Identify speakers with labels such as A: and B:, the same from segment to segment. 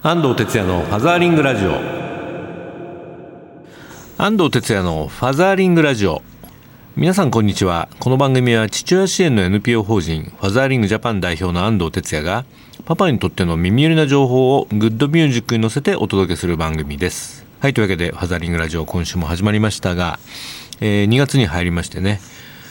A: 安藤哲也のファザーリングラジオ。安藤哲也のファザーリングラジオ。皆さんこんにちは。この番組は父親支援の NPO 法人ファザーリングジャパン代表の安藤哲也がパパにとっての耳寄りな情報をグッドミュージックに乗せてお届けする番組です。はいというわけでファザーリングラジオ今週も始まりましたが、えー、2月に入りましてね。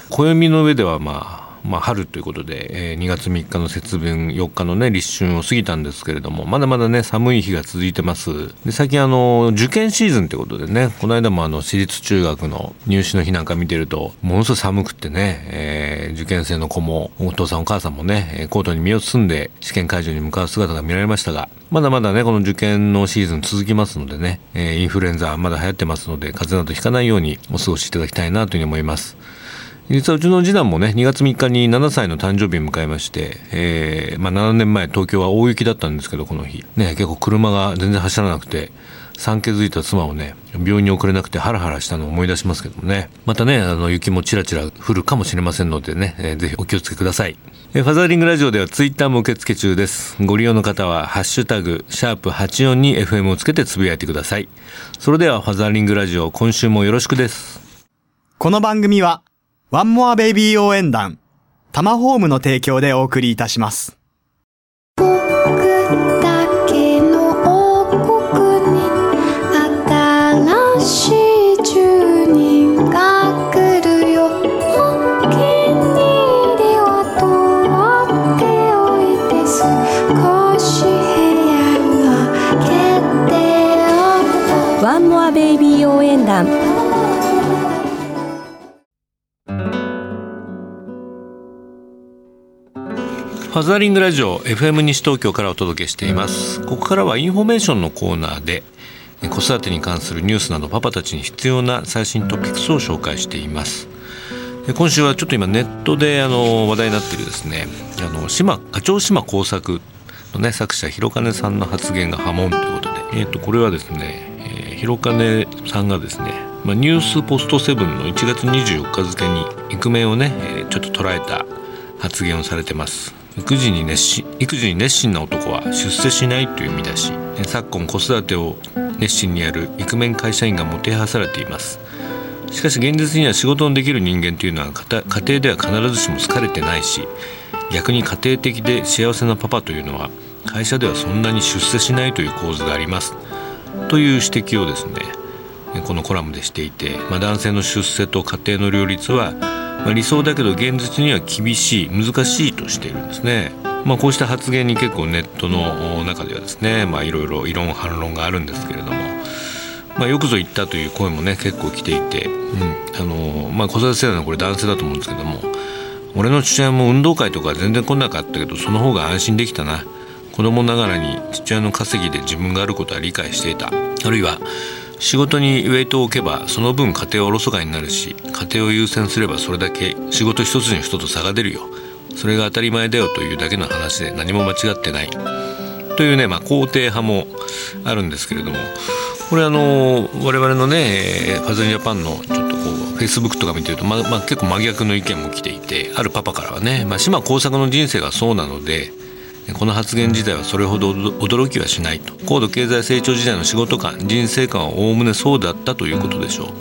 A: 暦の上ではまあまあ、春ということで、えー、2月3日の節分4日のね立春を過ぎたんですけれどもまだまだね寒い日が続いてます。で最近あの受験シーズンってことでねこの間もあの私立中学の入試の日なんか見てるとものすごい寒くってね、えー、受験生の子もお父さんお母さんもねコートに身を包んで試験会場に向かう姿が見られましたがまだまだねこの受験のシーズン続きますのでね、えー、インフルエンザまだ流行ってますので風邪などひかないようにお過ごしいただきたいなというふうに思います。実はうちの次男もね2月3日に7歳の誕生日を迎えまして、えーまあ、7年前東京は大雪だったんですけどこの日。ね結構車が全然走らなくて産気づいた妻をね病院に送れなくてハラハラしたのを思い出しますけどもね。またねあの雪もちらちら降るかもしれませんのでね、えー、ぜひお気をつけください。えファザーリングラジオではツイッターも受付中です。ご利用の方はハッシュタグシャープ84に FM をつけてつぶやいてください。それではファザーリングラジオ今週もよろしくです。
B: この番組はワンモアベイビー応援団、タマホームの提供でお送りいたします。
A: ザーリングラジオ FM 西東京からお届けしています。ここからはインフォメーションのコーナーで子育てに関するニュースなどパパたちに必要な最新トピックスを紹介しています。今週はちょっと今ネットであの話題になっているですねあの島課長島耕作のね作者弘兼さんの発言が波紋ということで、えー、とこれはですね、えー、広金さんがですねまあ、ニュースポストセブンの1月24日付にイクメンをね、えー、ちょっと捉えた発言をされてます。育児に熱心育児に熱心な男は出世しないという意味だし。昨今子育てを熱心にやるイクメン会社員がもてはされています。しかし現実には仕事のできる人間というのは家庭では必ずしも好かれてないし逆に家庭的で幸せなパパというのは会社ではそんなに出世しないという構図があります。という指摘をですねこのコラムでしていて、まあ、男性の出世と家庭の両立はまあ、理想だけど現実には厳しい難しいとしているんですね。まあ、こうした発言に結構ネットの中ではですね、いろいろ異論反論があるんですけれども、まあ、よくぞ言ったという声もね結構来ていて、うんあのまあ、子育て世代のこれ男性だと思うんですけども俺の父親も運動会とか全然来なかったけどその方が安心できたな子供ながらに父親の稼ぎで自分があることは理解していたあるいは仕事にウェイトを置けばその分家庭はおろそかになるし家庭を優先すればそれだけ仕事一つに人と差が出るよ。それが当たり前だよというだけの話で何も間違ってない。というね、まあ、肯定派もあるんですけれども。これあの我々のねファズリジャパンのちょっとこうフェイスブックとか見てると、ままあ、結構真逆の意見も来ていてあるパパからはね、まあ、島耕作の人生がそうなのでこの発言自体はそれほど驚きはしないと。高度経済成長時代の仕事観人生観はおおむねそうだったということでしょ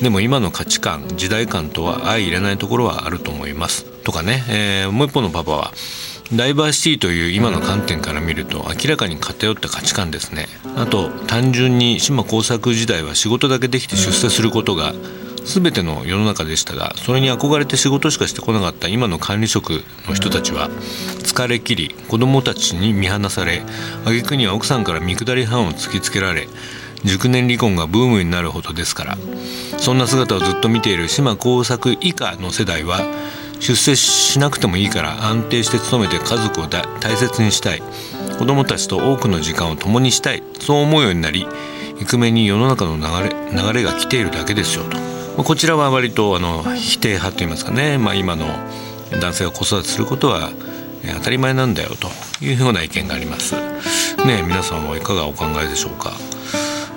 A: う。でも今の価値観時代観とは相入れないところはあると思います。とかね、えー、もう一方のパパはダイバーシティという今の観点から見ると明らかに偏った価値観ですね。あと単純に島工作時代は仕事だけできて出世することが全ての世の中でしたがそれに憧れて仕事しかしてこなかった今の管理職の人たちは疲れきり子供たちに見放され挙句には奥さんから見下り班を突きつけられ熟年離婚がブームになるほどですからそんな姿をずっと見ている島耕作以下の世代は出世しなくてもいいから安定して勤めて家族を大切にしたい子供たちと多くの時間を共にしたいそう思うようになりイクメに世の中の流れ流れが来ているだけですよと。こちらは割とあの否定派といいますかね、まあ、今の男性が子育てすることは当たり前なんだよというような意見があります。ね皆さんはいかがお考えでしょうか。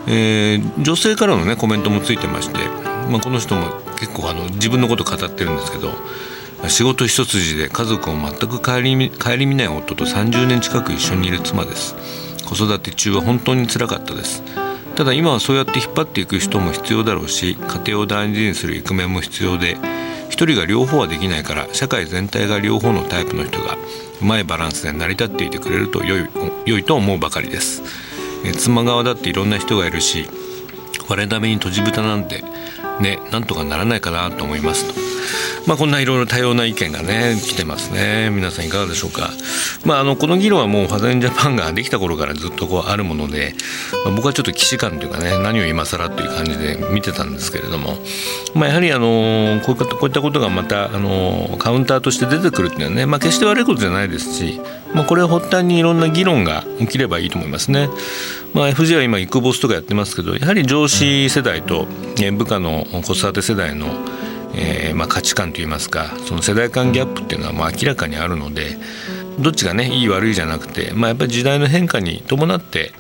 A: えー、女性からのねコメントもついてまして、まあ、この人も結構あの自分のこと語ってるんですけど仕事一筋で家族を全く顧み顧みない夫と30年近く一緒にいる妻です子育て中は本当につらかったですただ今はそうやって引っ張っていく人も必要だろうし家庭を大事にするイクメンも必要で一人が両方はできないから社会全体が両方のタイプの人がうまいバランスで成り立っていてくれると良い良いと思うばかりです。え妻側だっていろんな人がいるし我なめに閉じ蓋なんてねなんとかならないかなと思いますと。まあ、こんないろいろ多様な意見がね来てますね。皆さんいかがでしょうか、まあ、あのこの議論はもうファザリンジャパンができた頃からずっとこうあるもので、まあ、僕はちょっと既視感というかね何を今更という感じで見てたんですけれども、まあ、やはりあのこういったこういったことがまたあのカウンターとして出てくるっていうのはね、まあ、決して悪いことじゃないですし、まあ、これを発端にいろんな議論が起きればいいと思いますね。まあ、FG は今イクボスとかやってますけどやはり上司世代と部下の子育て世代のえー、まあ、価値観といいますかその世代間ギャップっていうのはもう明らかにあるのでどっちがねいい悪いじゃなくて、まあ、やっぱり時代の変化に伴って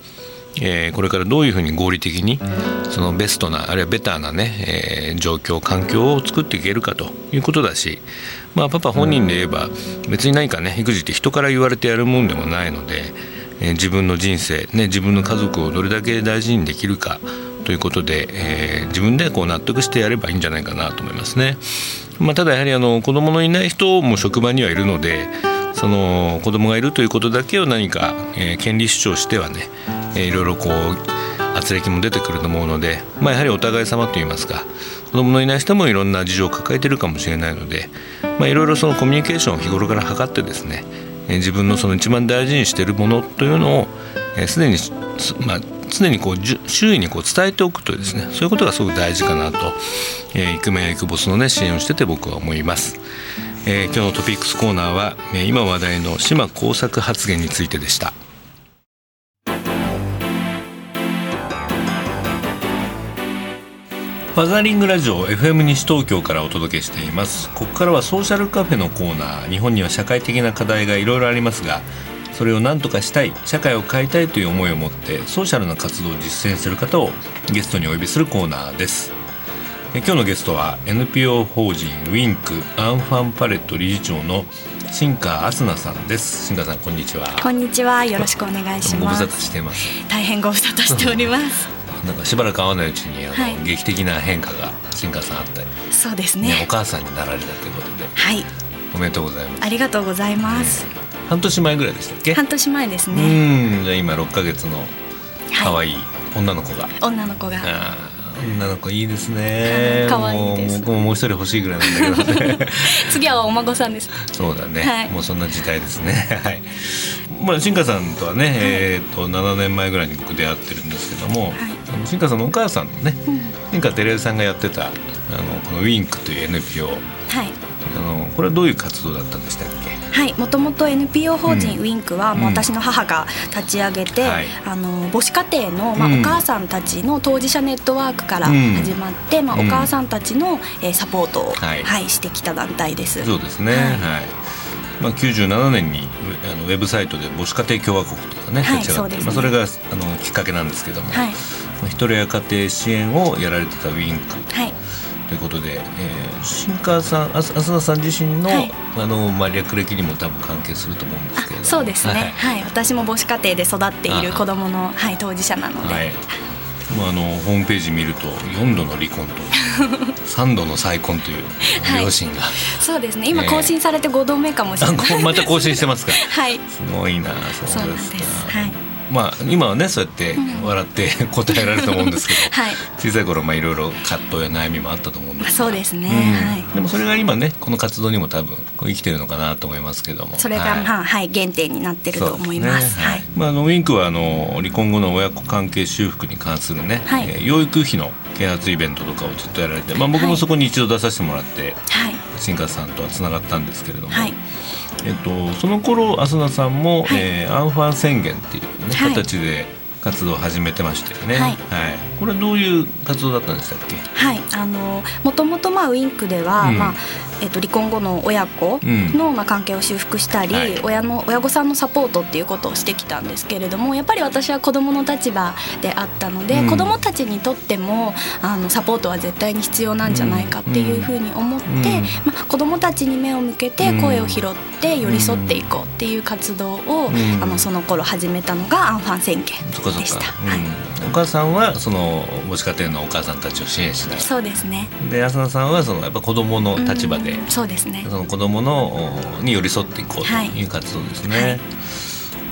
A: えー、これからどういうふうに合理的にそのベストなあるいはベターなね、えー、状況環境を作っていけるかということだし、まあ、パパ本人で言えば別に何かね育児って人から言われてやるもんでもないので、自分の人生、ね、自分の家族をどれだけ大事にできるかということで、えー、自分でこう納得してやればいいんじゃないかなと思いますね。まあ、ただやはりあの子供のいない人も職場にはいるのでその子供がいるということだけを何か、えー、権利主張してはね、えー、いろいろこう圧力も出てくると思うので、まあ、やはりお互い様といいますか子供のいない人もいろんな事情を抱えてるかもしれないので、まあ、いろいろそのコミュニケーションを日頃から図ってですね、え、自分のその一番大事にしているものというのをすで、えー、に、まあ、常にこう周囲にこう伝えておくというですねそういうことがすごく大事かなと、えー、イクメンやイクボスのね支援をしてて僕は思います、えー、今日のトピックスコーナーは、えー、今話題の島工作発言についてでした。ファザリングラジオ FM 西東京からお届けしています。ここからはソーシャルカフェのコーナー日本には社会的な課題がいろいろありますがそれを何とかしたい社会を変えたいという思いを持ってソーシャルな活動を実践する方をゲストにお呼びするコーナーです。今日のゲストは NPO 法人ウィンクアンファンパレット理事長の新川アスナさんです。新川さんこんにちは。
C: こんにちは。よろしくお願いします。ご
A: 無沙汰してます。
C: 大変ご無沙汰しております。
A: なんかしばらく会わないうちにあの、はい、劇的な変化が新川さんあったり。
C: そうですね、ね、
A: お母さんになられたということで。
C: はい。
A: おめでとうございます。
C: ありがとうございます、
A: ね半年前ぐらいでしたっけ？
C: 半年前ですね
A: うんじゃあ今6か月の可愛い女の子が、は
C: い、女の子が
A: 女の子いいですね。
C: 可愛いです。
A: 僕ももう一人欲しいぐらいなんだけどね。
C: 次はお孫さんです。
A: そうだね。はい、もうそんな時代ですね。はい。まあ新華さんとはね、はい、えっ、と7年前ぐらいに僕出会ってるんですけども、はい、新華さんのお母さんのね、うん、新華照江さんがやってたあのこのウィンクという NPO。はい。あのこれはどういう活動だったんでしたっけ？
C: はいもともと NPO 法人ウィンクは、もう私の母が立ち上げて、あの母子家庭の、まあお母さんたちの当事者ネットワークから始まって、まあ、お母さんたちの、えー、サポートを、はい。してきた団体です。
A: そうですね、はい。まあ、97年にあのウェブサイトで母子家庭共和国とかね立ち上がって、まあ、それがあのきっかけなんですけども、はい、一人や家庭支援をやられてたウィンク、はい、ということで、えー、新川さん浅田さん自身のはい、あのまあ、略歴にも多分関係すると思うんですけど
C: そうですね、はい、はい、私も母子家庭で育っている子どもの、はい、当事者なので。はい。
A: まあ、あのホームページ見ると4度の離婚と 3度の再婚という両親が、はい、
C: そうですね。今更新されて5度目かもしれない、
A: また更新してますか。
C: はい。
A: すごいなそうです。はいまあ今はねそうやって笑って 答えられると思うんですけど、はい、小さい頃まあいろいろ葛藤や悩みもあったと思うんです
C: そうですね、うん。はい、
A: でもそれが今ねこの活動にも多分こう生きてるのかなと思いますけども。
C: それが、はい、はい、原点になってると思います、ね、はい、
A: まあ、あのウィンクはあの離婚後の親子関係修復に関するね、はい、えー、養育費の啓発イベントとかをずっとやられて、まあ、僕もそこに一度出させてもらって、はい、新川さんとはつながったんですけれども、はいえっと、その頃浅田さんも、はい、えー、アンファン宣言っていうね、はい、形で活動を始めてましたよね。はい、はい、これはどういう活動だったんでしたっけ？
C: はい。あのもともとまあウインクでは、うん、まあえっと、離婚後の親子の、まあ、関係を修復したり、はい、親の親御さんのサポートっていうことをしてきたんですけれどもやっぱり私は子どもの立場であったので、うん、子どもたちにとってもあのサポートは絶対に必要なんじゃないかっていうふうに思って、うん、まあ、子どもたちに目を向けて声を拾って寄り添っていこうっていう活動を、あのその頃始めたのがアンファン宣言でした。はい
A: お母さんはその母子家庭のお母さんたちを支援しない。
C: そうですね。
A: で浅田さんはそのやっぱ子供の立場で、
C: そうですね。
A: その子供のに寄り添っていこうという活動ですね、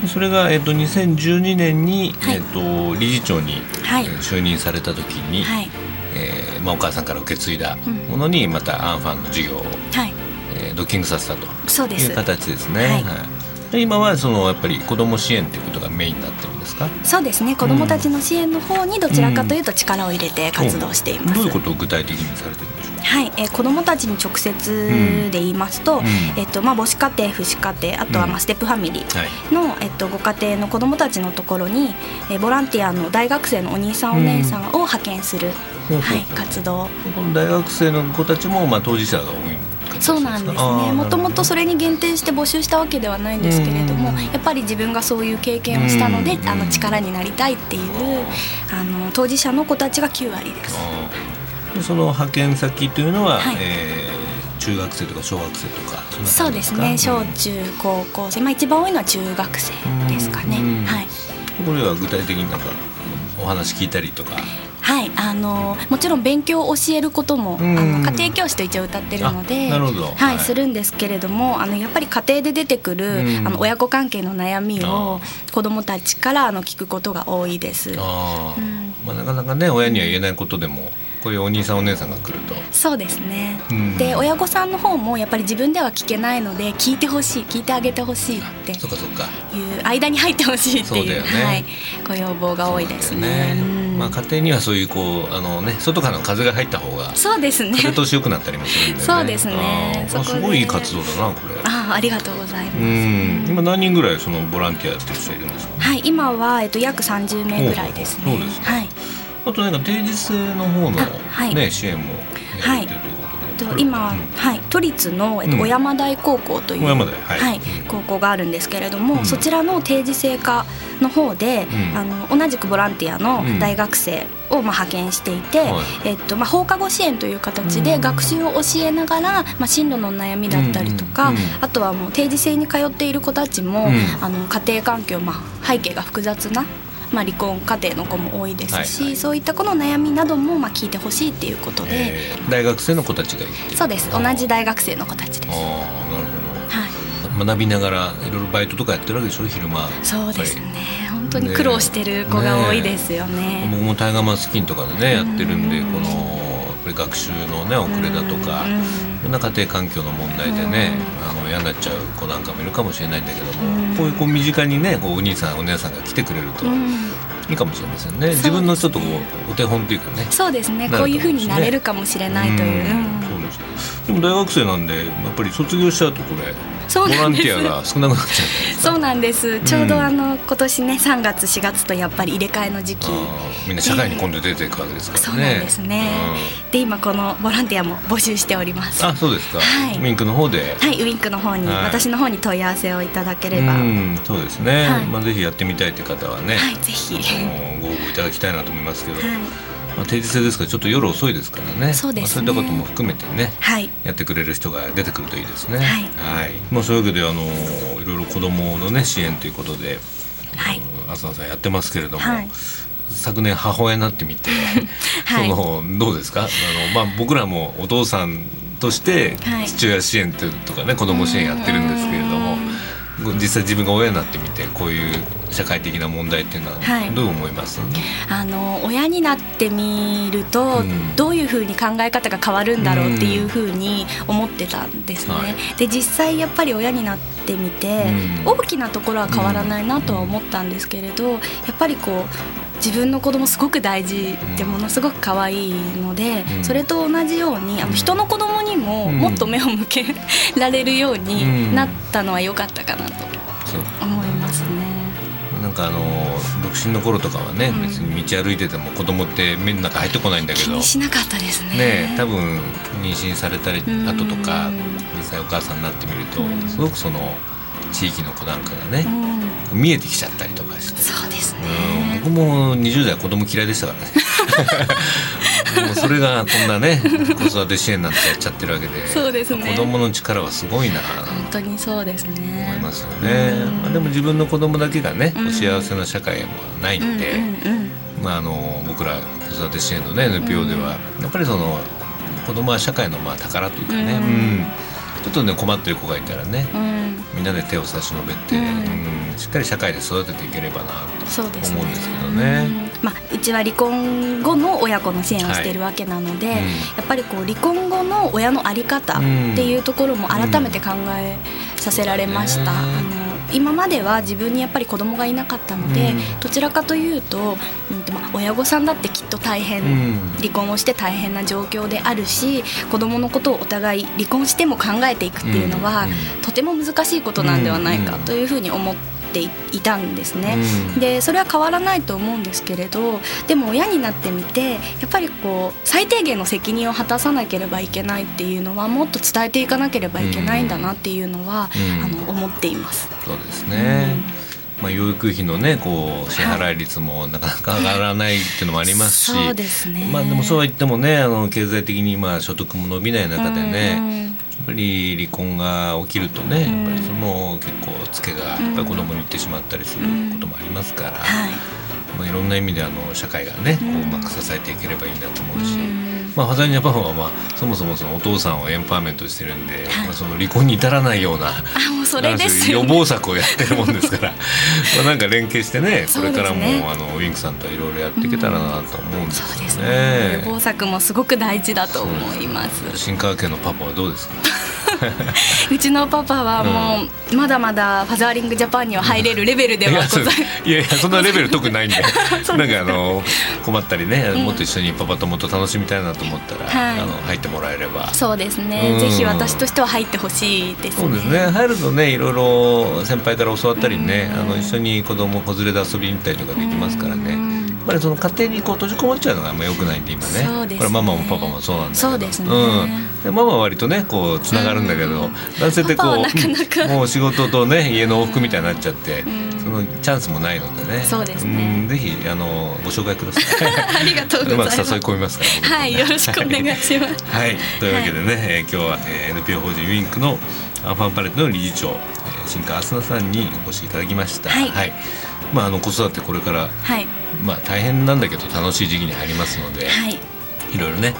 A: はい。それが、えーと、2012年に、はい、えーと、理事長に、はい、就任された時に、はい、えー、まあ、お母さんから受け継いだものに、またアンファンの事業を、はい。えー、ドッキングさせたという形ですね。はい今はそのやっぱり子ども支援ということがメインになってるんですか？
C: そうですね。子どもたちの支援の方にどちらかというと力を入れて活動しています、
A: うん、どういうことを具体的にされてるんでしょう？
C: はい、えー、子どもたちに直接で言いますと、うん、えっとまあ、母子家庭、父子家庭あとはまあステップファミリーの、えっと、ご家庭の子どもたちのところに、えー、ボランティアの大学生のお兄さんお姉さんを派遣する、はい、活動。
A: 大学生の子たちも、まあ、当事者が多い
C: そうなんですね。もともとそれに限定して募集したわけではないんですけれどもやっぱり自分がそういう経験をしたのであの力になりたいっていうあの当事者の子たちが9割です。
A: でその派遣先というのは、はい、えー、中学生とか小学生とか
C: そうですね。小中高校生、まあ、一番多いのは中学生ですかね。はい、
A: これは具体的になんかお話聞いたりとか？
C: はいあのもちろん勉強を教えることも、あの家庭教師と一応歌ってるので
A: はい、
C: はい、するんですけれどもあのやっぱり家庭で出てくる、あの親子関係の悩みを子どもたちからあの聞くことが多いです。
A: あまあ、なかなかね親には言えないことでもこういうお兄さんお姉さんが来ると。
C: そうですね、うん、で親御さんの方もやっぱり自分では聞けないので聞いてほしい聞いてあげてほしいっていう間に入ってほしいっていう、ね、はい、ご要望が多いですね。
A: まあ、家庭にはそういうこうあの、ね、外からの風が入った方が
C: そうですね。
A: 風通しよくなったりもするんで、ね、
C: そうですね。
A: あすごいいい活動だなこれ。
C: あありがとうございます。
A: 今何人ぐらいそのボランティアやってる人いるんですか？
C: はい今は、えっと、約30名ぐらいですね。
A: そうですはい。あとなんか定時制の方の、ねはい、支援もやってるといと
C: 今、うん、はい、都立の、えっと、小山台高校という、
A: はい、
C: はい、高校があるんですけれども、うん、そちらの定時制化の方で、うん、あの同じくボランティアの大学生をまあ派遣していて、えっとまあ、放課後支援という形で学習を教えながら、まあ、進路の悩みだったりとか、あとはもう定時制に通っている子たちも、あの家庭環境、まあ、背景が複雑なまあ、離婚家庭の子も多いですし、はいはい、そういった子の悩みなどもまあ聞いてほしいっていうことで、え
A: ー、大学生の子たちが
C: そうです。同じ大学生の子たちです。ああなる
A: ほど、はい、学びながらいろいろバイトとかやってるわけでしょ昼間。
C: そうですね。本当に苦労してる子が多いですよね、ね、
A: 僕もタイガーマスキンとかでねやってるんでこのぱり学習のね遅れだとか、いろんな家庭環境の問題でね、あの嫌になっちゃう子なんかもいるかもしれないんだけども、こういうこう身近にねこうお兄さんお姉さんが来てくれると。いいかもしれませんね。自分のちょっとこうお手本というかね。
C: そうですね。こういうふうになれるかもしれないという。そうで
A: す。でも大学生なんでやっぱり卒業しちゃうとこれボランティアが少なくなっちゃ
C: う。そうなんです。ちょうどあの、今年ね3月4月とやっぱり入れ替えの時期。
A: みんな社会に今度出ていくわけですからね。
C: そうなんですね。で今このボランティアも募集しております。
A: あそうですか、はい、ウィンクの方で。
C: はいウィンクの方に、はい、私の方に問い合わせをいただければ。
A: そうですね、はい、まあぜひやってみたいという方はね、
C: はい、ぜひ。
A: ご応募いただきたいなと思いますけど、はいまあ、定時制ですからちょっと夜遅いですからね。
C: そうです
A: ね、まあ、そういったことも含めてね、はい、やってくれる人が出てくるといいですね。はい、はい、まあ、そういうわけであのいろいろ子どもの、ね、支援ということで、はい、浅野さんやってますけれども。はい。昨年母親になってみて、はい、そのどうですか？あの、まあ、僕らもお父さんとして父親支援とかね、子ども支援やってるんですけれども実際自分が親になってみてこういう社会的な問題っていうのはどう思います、はい、
C: あの親になってみると、うん、どういうふうに考え方が変わるんだろうっていうふうに思ってたんですね。はい、で実際やっぱり親になってみて、うん、大きなところは変わらないなとは思ったんですけれどやっぱりこう自分の子供すごく大事でものすごく可愛いので、うん、それと同じようにあの人の子供にももっと目を向けられるようになったのは良かったかなと思いますね。
A: なんかあの独身の頃とかはね、うん、別に道歩いてても子供って目の中入ってこないんだけど。気
C: にしなかったですね。
A: ね多分妊娠されたり後とか実際お母さんになってみるとすごくその地域の子なんかがね、見えてきちゃったりとかして
C: そうですね、
A: 僕も20代子供嫌いでしたからね。もうそれがこんなね子育て支援なんてやっちゃってるわけで。
C: そうです、ね、
A: 子供の力はすごいな。
C: 本当にそうですね。
A: 思いますよね、まあ、でも自分の子供だけがね、幸せな社会もないんで、まあ、あの僕ら子育て支援のね NPO では、やっぱりその子供は社会のまあ宝というかね、うん。ちょっとね困ってる子がいたらね、みんなで手を差し伸べて、うんしっかり社会で育てていければなと思うんですけどね。
C: まあ、うちは離婚後の親子の支援をしているわけなので、はいうん、やっぱりこう離婚後の親の在り方っていうところも改めて考えさせられました。今までは自分にやっぱり子供がいなかったので、うん、どちらかというと、うんまあ、親御さんだってきっと大変、うん、離婚をして大変な状況であるし子供のことをお互い離婚しても考えていくっていうのは、うん、とても難しいことなんではないかというふうに思って。ていたんですね、うん、でそれは変わらないと思うんですけれどでも親になってみてやっぱりこう最低限の責任を果たさなければいけないっていうのはもっと伝えていかなければいけないんだなっていうのは、うん、あの思っています。
A: そうですね、まあ、養育費のねこう支払い率もなかなか上がらないっていうのもありますし、
C: そうですね。
A: まあ、でもそうは言ってもねあの経済的にまあ所得も伸びない中でね、ぱり離婚が起きるとね、やっぱりその結構ツケがやっぱり子供に行ってしまったりすることもありますから、まあ、いろんな意味であの社会がねこううまく支えていければいいなと思うし。まあ、ハザイジャパンは、まあ、そもそもそのお父さんをエンパワーメントしてるんで、はい、まあ、その離婚に至らないような
C: あもうそれです、
A: ね、予防策をやってるもんですから まあなんか連携してねこれからも、ね、あのウィンクさんといろいろやっていけたらなと思うんですよね。
C: ね、予防策もすごく大事だと思います。
A: 新川家のパパはどうですか？
C: うちのパパはもう、まだまだファザーリングジャパンには入れるレベルではございます。
A: いやいやそんなレベル特にないんで。なんかあの困ったりね、もっと一緒にパパともっと楽しみたいなと思ったら、はい、あの入ってもらえれば。
C: そうですね、ぜひ私としては入ってほしいですね。
A: そうですね。入るとねいろいろ先輩から教わったりね、あの一緒に子供子連れで遊びに行ったりとかできますからね、ぱりその家庭にこう閉じこもっちゃうのがあんまよくないんで今ね、ね、これママもパパもそうなんだけど。
C: そうですね、
A: うん、でママは割とねこうつながるんだけど、男性ってこうもう仕事とね家の往復みたいになっちゃって、そのチャンスもないのでね。
C: そうですね、
A: ぜひあのご紹介ください。
C: ありがとうございます。
A: 誘い込みますか
C: ら、ね、はいよろしくお願いします。
A: はい。というわけでね、はい、えー、今日は、えー、NPO 法人ウィンクのアンファンパレットの理事長、えー、新川あすなさんにお越しいただきました。
C: はい、はい
A: まあ、あの子育てこれから、はい、まあ、大変なんだけど楽しい時期に入りますので、はい、いろいろね、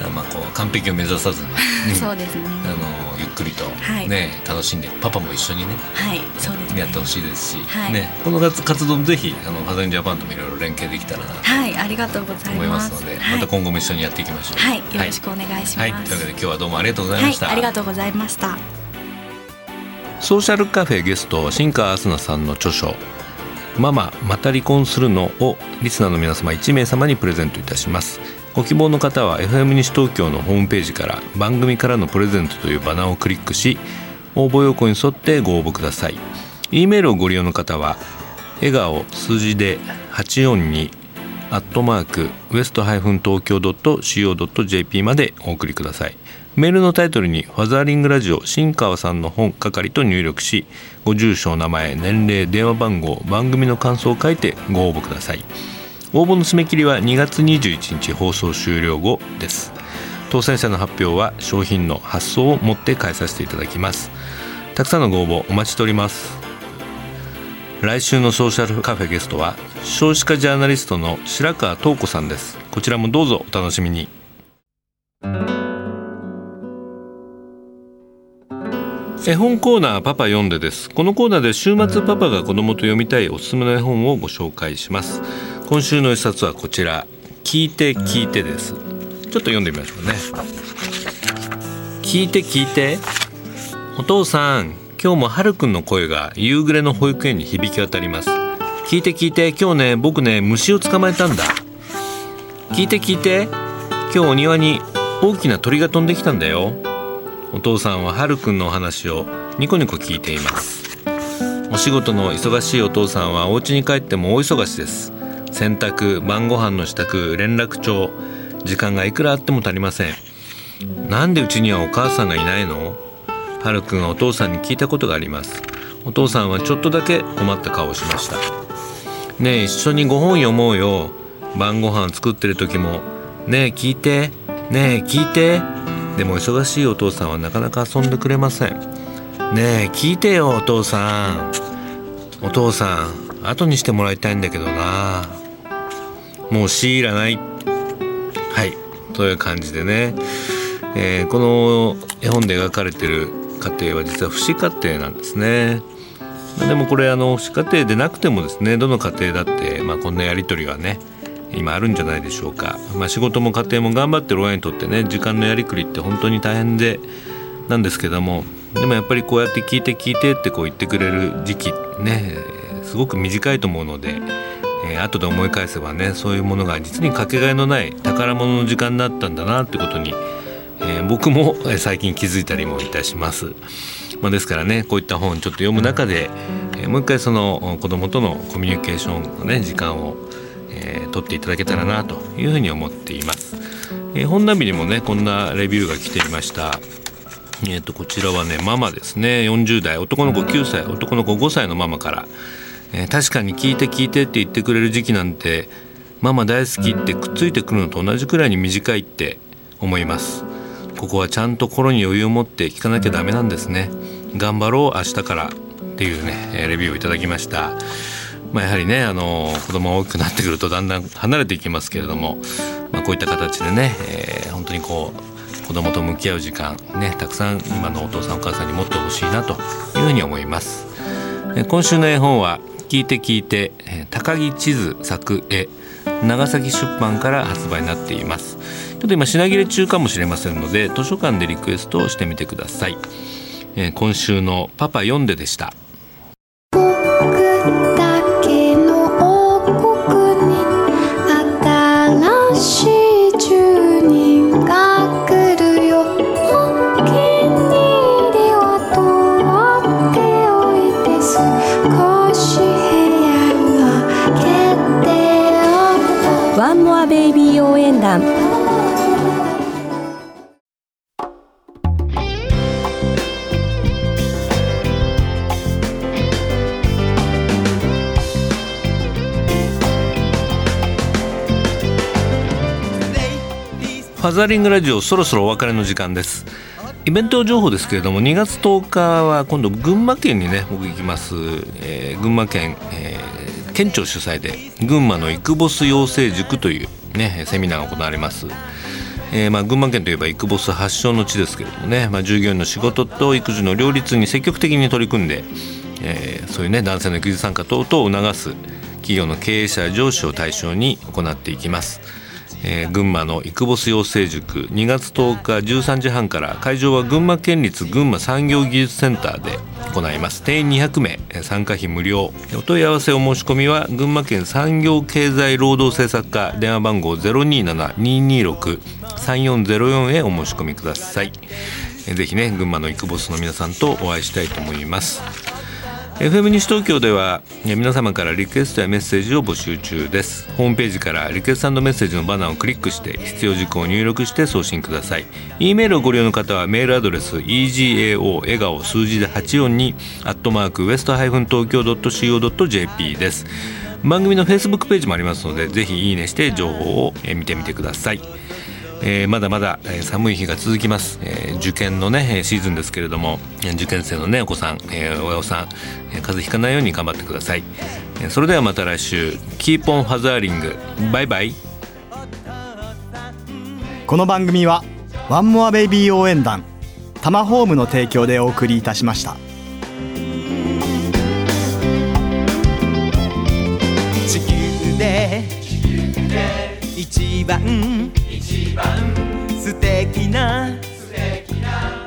A: はい、まあ、こう完璧を目指さずに、
C: そうですね。
A: あのゆっくりと、ね楽しんでパパも一緒にね,、
C: はい。そうですね、
A: やってほしいですし、ね、この活動ぜひあのファザインジャパンともいろいろ連携できたらなと
C: はいありがとうございます。
A: ので、また今後も一緒にやっていきましょう。
C: はいよろしくお願いします、
A: というわけで今日はどうもありがとうございました、
C: ありがとうございました。
A: ソーシャルカフェゲスト新川あすなさんの著書ママまた離婚するのをリスナーの皆様1名様にプレゼントいたします。ご希望の方は FM 西東京のホームページから番組からのプレゼントというバナーをクリックし応募要項に沿ってご応募ください。E メールをご利用の方は笑顔数字で842アットマークウエストハイフン東京 .co.jp までお送りください。メールのタイトルにファザーリングラジオ新川さんの本係と入力しご住所名前年齢電話番号番組の感想を書いてご応募ください。応募の締め切りは2月21日放送終了後です。当選者の発表は商品の発送をもって返させていただきます。たくさんのご応募お待ちしております。来週のソーシャルカフェゲストは少子化ジャーナリストの白川東子さんです。こちらもどうぞお楽しみに。絵本コーナーパパ読んでです。このコーナーで週末パパが子供と読みたいおすすめの絵本をご紹介します。今週の一冊はこちら。聞いて聞いてです。ちょっと読んでみましょうね。聞いて聞いて。お父さん今日もはるくんの声が夕暮れの保育園に響き渡ります。聞いて聞いて。今日ね僕ね虫を捕まえたんだ。聞いて聞いて。今日お庭に大きな鳥が飛んできたんだよ。お父さんははるくんのお話をニコニコ聞いています。お仕事の忙しいお父さんはお家に帰っても大忙しです。洗濯晩ご飯の支度連絡帳時間がいくらあっても足りません。なんでうちにはお母さんがいないの？はるくんはお父さんに聞いたことがあります。お父さんはちょっとだけ困った顔をしました。ねえ一緒にご本読もうよ。晩ご飯作ってる時もねえ聞いて。ねえ聞いて。でも忙しいお父さんはなかなか遊んでくれません。ねえ聞いてよお父さん。お父さん後にしてもらいたいんだけどな。もう強いらない。はいという感じでね、えー、この絵本で描かれてる家庭は実は不死家庭なんですね。でもこれあの不死家庭でなくてもですねどの家庭だって、まあ、こんなやり取りはね今あるんじゃないでしょうか、まあ、仕事も家庭も頑張ってる親にとってね時間のやりくりって本当に大変でなんですけどもでもやっぱりこうやって聞いて聞いてってこう言ってくれる時期ねすごく短いと思うので、えー、後で思い返せばねそういうものが実にかけがえのない宝物の時間になったんだなってことに、えー、僕も最近気づいたりもいたします。まあ、ですからねこういった本ちょっと読む中で、えー、もう一回その子どもとのコミュニケーションのね時間をえー、撮っていただけたらなというふうに思っています、えー、本並にもねこんなレビューが来ていました。えーと、こちらはねママですね。40代。男の子9歳。男の子5歳のママから、えー、確かに聞いて聞いてって言ってくれる時期なんてママ大好きってくっついてくるのと同じくらいに短いって思います。ここはちゃんと心に余裕を持って聞かなきゃダメなんですね。頑張ろう明日からっていうねレビューをいただきました。まあ、やはりねあの子供が大きくなってくるとだんだん離れていきますけれども、まあ、こういった形でね、えー、本当にこう子供と向き合う時間ねたくさん今のお父さんお母さんに持ってほしいなというふうに思います。今週の絵本は聞いて聞いて高木地図作絵長崎出版から発売になっています。ちょっと今品切れ中かもしれませんので図書館でリクエストをしてみてください、え今週のパパ読んででした。フザリングラジオそろそろお別れの時間です。イベント情報ですけれども2月10日は今度群馬県にね僕行きます、えー、群馬県、えー、県庁主催で群馬のイクボス養成塾というねセミナーが行われます。えー、まあ、群馬県といえばイクボス発祥の地ですけれどもね、まあ、従業員の仕事と育児の両立に積極的に取り組んで、えー、そういうね男性の育児参加等々を促す企業の経営者上司を対象に行っていきます。えー、群馬のイクボス養成塾。2月10日13時半から会場は群馬県立群馬産業技術センターで行います。定員200名。参加費無料。お問い合わせお申し込みは群馬県産業経済労働政策課。電話番号0272263404へお申し込みください。ぜひね群馬のイクボスの皆さんとお会いしたいと思います。FM 西東京では皆様からリクエストやメッセージを募集中です。ホームページからリクエストメッセージのバナーをクリックして必要事項を入力して送信ください。E メールをご利用の方はメールアドレス egao 笑顔数字で84にアットマークウエストハイフン東京 .co.jp です。番組の Facebook ページもありますのでぜひいいねして情報を見てみてください。えー、まだまだ寒い日が続きます、えー、受験のねシーズンですけれども受験生のねお子さん、えー、親御さん、風邪ひかないように頑張ってください、それではまた来週。 Keep on fatheringバイバイ
B: この番組はワンモアベイビー応援団タマホームの提供でお送りいたしました。
D: 地球で一番一番。素敵な。素敵な。